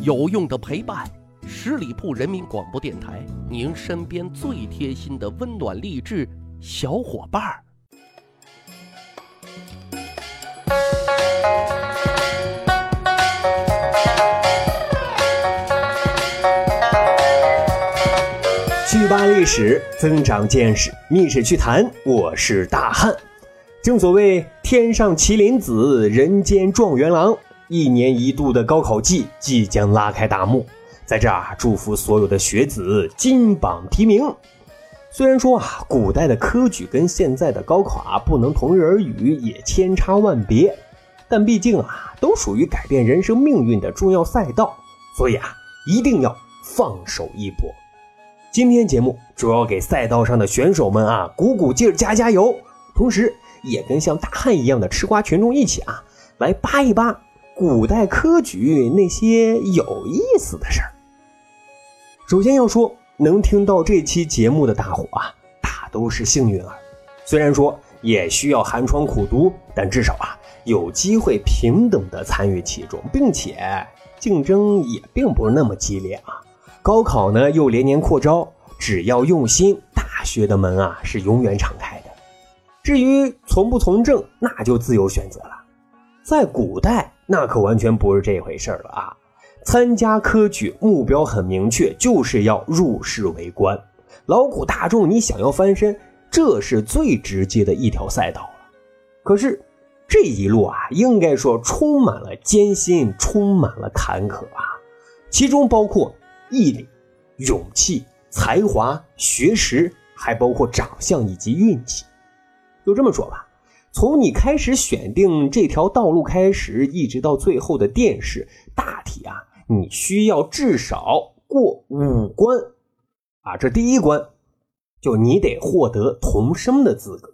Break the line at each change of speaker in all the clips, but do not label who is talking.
有用的陪伴，十里铺人民广播电台，您身边最贴心的温暖励志小伙伴儿。
去吧历史，增长见识，密史趣谈。我是大汉。正所谓天上麒麟子，人间状元郎。一年一度的高考季即将拉开大幕，在这儿祝福所有的学子金榜题名。虽然说啊，古代的科举跟现在的高考啊不能同日而语，也千差万别，但毕竟啊，都属于改变人生命运的重要赛道，所以啊，一定要放手一搏。今天节目主要给赛道上的选手们啊鼓鼓劲儿、加加油，同时也跟像大汉一样的吃瓜群众一起啊来扒一扒。古代科举那些有意思的事儿。首先要说，能听到这期节目的大伙啊，大都是幸运儿。虽然说也需要寒窗苦读，但至少啊，有机会平等的参与其中，并且竞争也并不是那么激烈啊。高考呢又连年扩招，只要用心，大学的门啊是永远敞开的。至于从不从政，那就自由选择了。在古代。那可完全不是这回事了啊！参加科举目标很明确，就是要入仕为官。劳苦大众，你想要翻身，这是最直接的一条赛道了。可是这一路啊，应该说充满了艰辛，充满了坎坷啊，其中包括毅力、勇气、才华、学识，还包括长相以及运气。就这么说吧。从你开始选定这条道路开始，一直到最后的殿试，大体啊，你需要至少过五关，啊，这第一关，就你得获得童生的资格。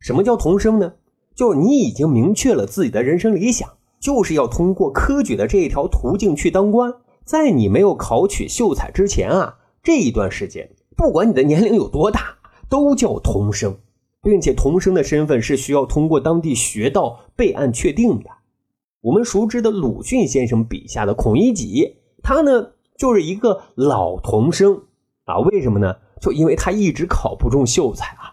什么叫童生呢？就是你已经明确了自己的人生理想，就是要通过科举的这一条途径去当官。在你没有考取秀才之前啊，这一段时间，不管你的年龄有多大，都叫童生。并且童生的身份是需要通过当地学道备案确定的。我们熟知的鲁迅先生笔下的孔乙己，他呢就是一个老童生啊。为什么呢？就因为他一直考不中秀才啊。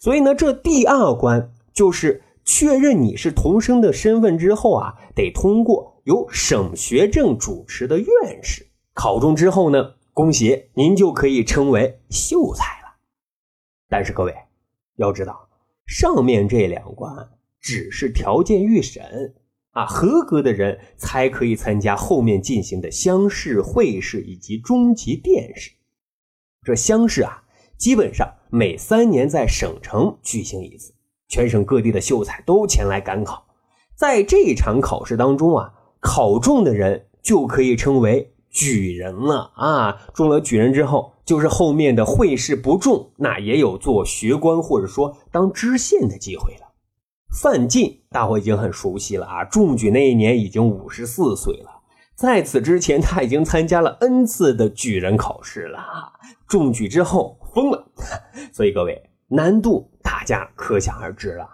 所以呢，这第二关就是确认你是童生的身份之后啊，得通过由省学政主持的院试考中之后呢，恭喜您就可以称为秀才了。但是各位。要知道，上面这两关只是条件预审啊，合格的人才可以参加后面进行的乡试、会试以及中级殿试。这乡试啊，基本上每三年在省城举行一次，全省各地的秀才都前来赶考。在这场考试当中啊，考中的人就可以称为举人了啊，中了举人之后。就是后面的会试不中，那也有做学官或者说当知县的机会了。范进，大伙已经很熟悉了啊，中举那一年已经五十四岁了。在此之前，他已经参加了 N 次的举人考试了啊。中举之后疯了，所以各位难度大家可想而知了啊。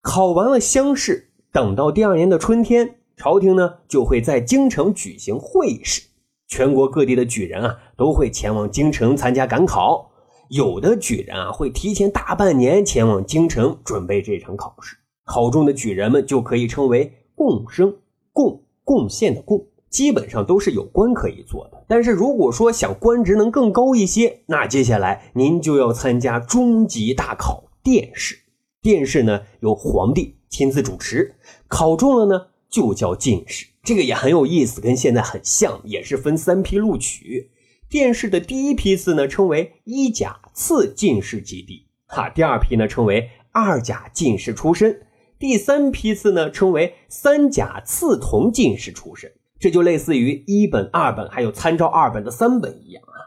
考完了乡试，等到第二年的春天，朝廷呢就会在京城举行会试。全国各地的举人啊，都会前往京城参加赶考。有的举人啊，会提前大半年前往京城准备这场考试。考中的举人们就可以称为贡生，贡贡献的贡，基本上都是有官可以做的。但是如果说想官职能更高一些，那接下来您就要参加中级大考殿试。殿试呢，由皇帝亲自主持，考中了呢，就叫进士。这个也很有意思，跟现在很像，也是分三批录取。殿试的第一批次呢，称为一甲次进士及第，哈；第二批呢，称为二甲进士出身；第三批次呢，称为三甲次同进士出身。这就类似于一本、二本还有参照二本的三本一样啊。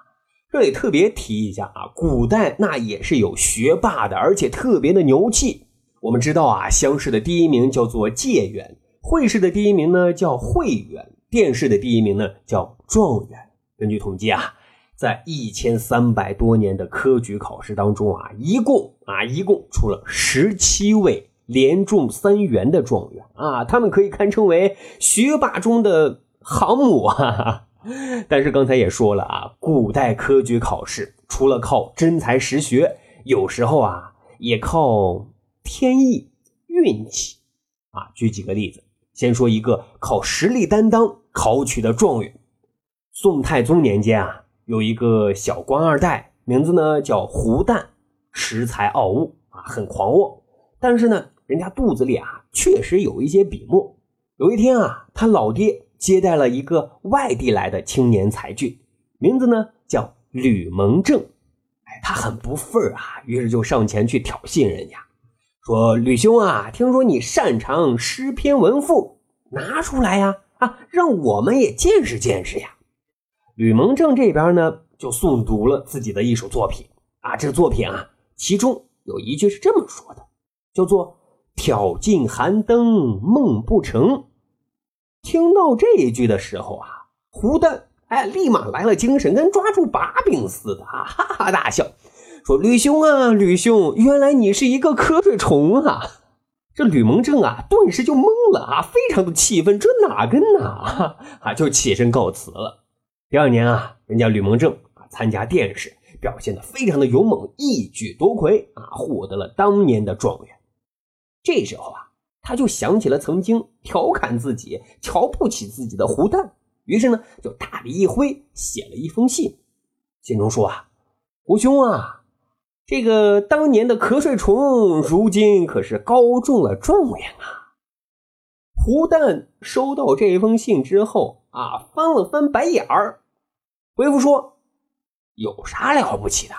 这里特别提一下啊，古代那也是有学霸的，而且特别的牛气。我们知道啊，乡试的第一名叫做解元。会试的第一名呢叫会员，殿试的第一名呢叫状元。根据统计啊，在一千三百多年的科举考试当中啊，一共啊一共出了十七位连中三元的状元啊，他们可以堪称为学霸中的航母啊。但是刚才也说了啊，古代科举考试除了靠真才实学，有时候啊也靠天意运气啊。举几个例子，先说一个靠实力担当考取的状元。宋太宗年间啊，有一个小官二代，名字呢叫胡旦，恃才傲物啊，很狂妄。但是呢，人家肚子里啊确实有一些笔墨。有一天啊，他老爹。接待了一个外地来的青年才俊，名字呢叫吕蒙正。哎，他很不忿啊，于是就上前去挑衅人家，说：“吕兄啊，听说你擅长诗篇文赋，拿出来呀，啊，让我们也见识见识呀。”吕蒙正这边呢就诵读了自己的一首作品啊，这个作品啊，其中有一句是这么说的，叫做“挑尽寒灯梦不成”。听到这一句的时候啊，胡旦哎，立马来了精神，跟抓住把柄似的啊，哈哈大笑，说：“吕兄啊，吕兄，原来你是一个瞌睡虫啊！”这吕蒙正啊，顿时就懵了啊，非常的气愤，这哪跟哪啊，就起身告辞了。第二年啊，人家吕蒙正啊参加殿试，表现的非常的勇猛，一举夺魁啊，获得了当年的状元。这时候啊。他就想起了曾经调侃自己、瞧不起自己的胡旦，于是呢，就大笔一挥，写了一封信。信中说啊，胡兄啊，这个当年的瞌睡虫，如今可是高中了状元啊。胡旦收到这封信之后啊，翻了翻白眼儿，回复说：“有啥了不起的？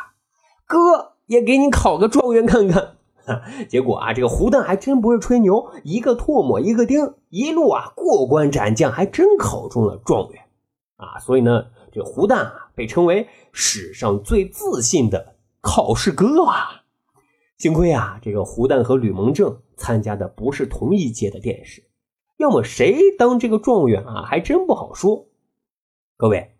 哥也给你考个状元看看。”结果啊，这个胡旦还真不是吹牛，一个唾沫一个钉，一路啊过关斩将，还真考中了状元啊！所以呢，这胡旦啊被称为史上最自信的考试哥啊。幸亏啊，这个胡旦和吕蒙正参加的不是同一届的殿试，要么谁当这个状元啊，还真不好说。各位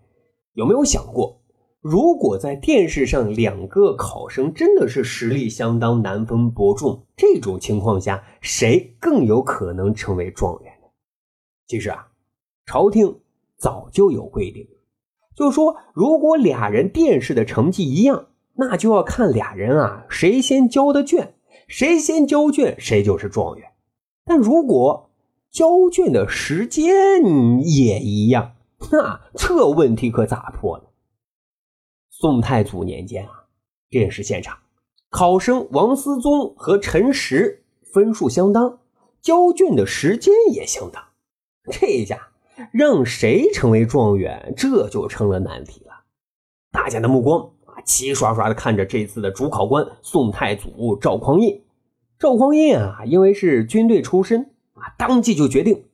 有没有想过？如果在电视上两个考生真的是实力相当、难分伯仲，这种情况下，谁更有可能成为状元呢？其实啊，朝廷早就有规定，就说如果俩人殿试的成绩一样，那就要看俩人啊谁先交的卷，谁先交卷谁就是状元。但如果交卷的时间也一样，那这问题可咋破呢？宋太祖年间啊，殿试现场，考生王思宗和陈实分数相当，交卷的时间也相当，这一下让谁成为状元，这就成了难题了。大家的目光，齐刷刷的看着这次的主考官宋太祖赵匡胤。赵匡胤啊，因为是军队出身啊，当即就决定，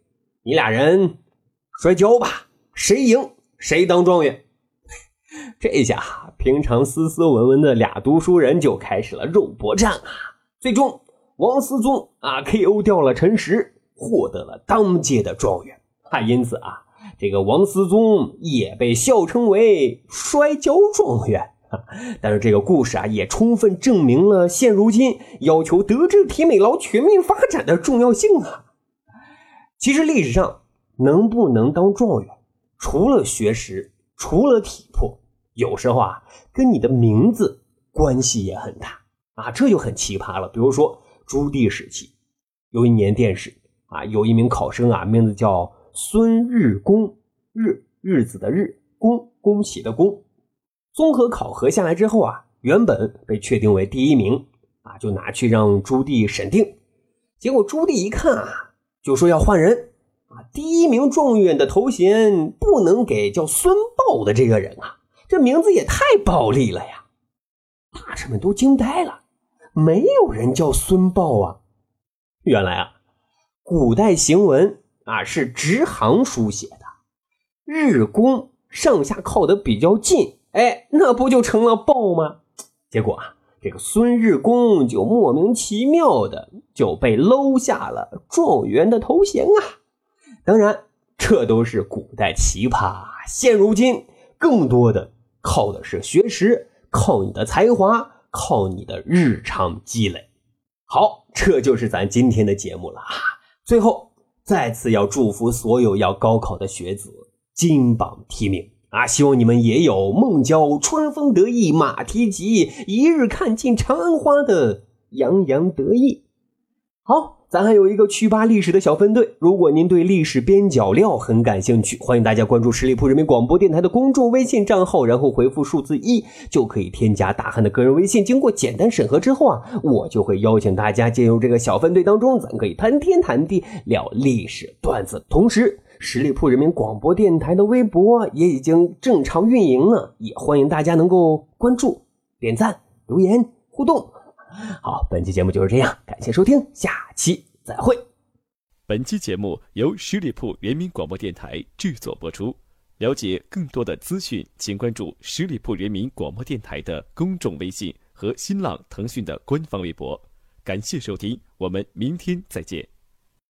你俩人摔跤吧，谁赢谁当状元。这下，平常斯斯文文的俩读书人就开始了肉搏战啊！最终，王思宗啊 KO 掉了陈实，获得了当届的状元啊！因此啊，这个王思宗也被笑称为摔跤状元。但是这个故事啊，也充分证明了现如今要求德智体美劳全面发展的重要性啊！其实历史上能不能当状元，除了学识，除了体魄。有时候啊，跟你的名字关系也很大啊，这就很奇葩了。比如说朱棣时期，有一年殿试啊，有一名考生啊，名字叫孙日公，日日子的日，公恭喜的恭。综合考核下来之后啊，原本被确定为第一名啊，就拿去让朱棣审定。结果朱棣一看啊，就说要换人啊，第一名状元的头衔不能给叫孙豹的这个人啊。这名字也太暴力了呀！大臣们都惊呆了，没有人叫孙豹啊。原来啊，古代行文啊是直行书写的，日弓上下靠得比较近，哎，那不就成了豹吗？结果啊，这个孙日公就莫名其妙的就被搂下了状元的头衔啊。当然，这都是古代奇葩，现如今更多的。靠的是学识，靠你的才华，靠你的日常积累。好，这就是咱今天的节目了啊！最后，再次要祝福所有要高考的学子。金榜题名啊！希望你们也有孟郊“春风得意马蹄疾，一日看尽长安花”的洋洋得意。好。咱还有一个趣吧历史的小分队，如果您对历史边角料很感兴趣，欢迎大家关注十里铺人民广播电台的公众微信账号，然后回复数字一就可以添加大汉的个人微信。经过简单审核之后啊，我就会邀请大家进入这个小分队当中，咱可以谈天谈地聊历史段子。同时，十里铺人民广播电台的微博也已经正常运营了，也欢迎大家能够关注、点赞、留言、互动。好，本期节目就是这样，感谢收听，下期再会。
本期节目由十里铺人民广播电台制作播出。了解更多的资讯，请关注十里铺人民广播电台的公众微信和新浪、腾讯的官方微博。感谢收听，我们明天再见。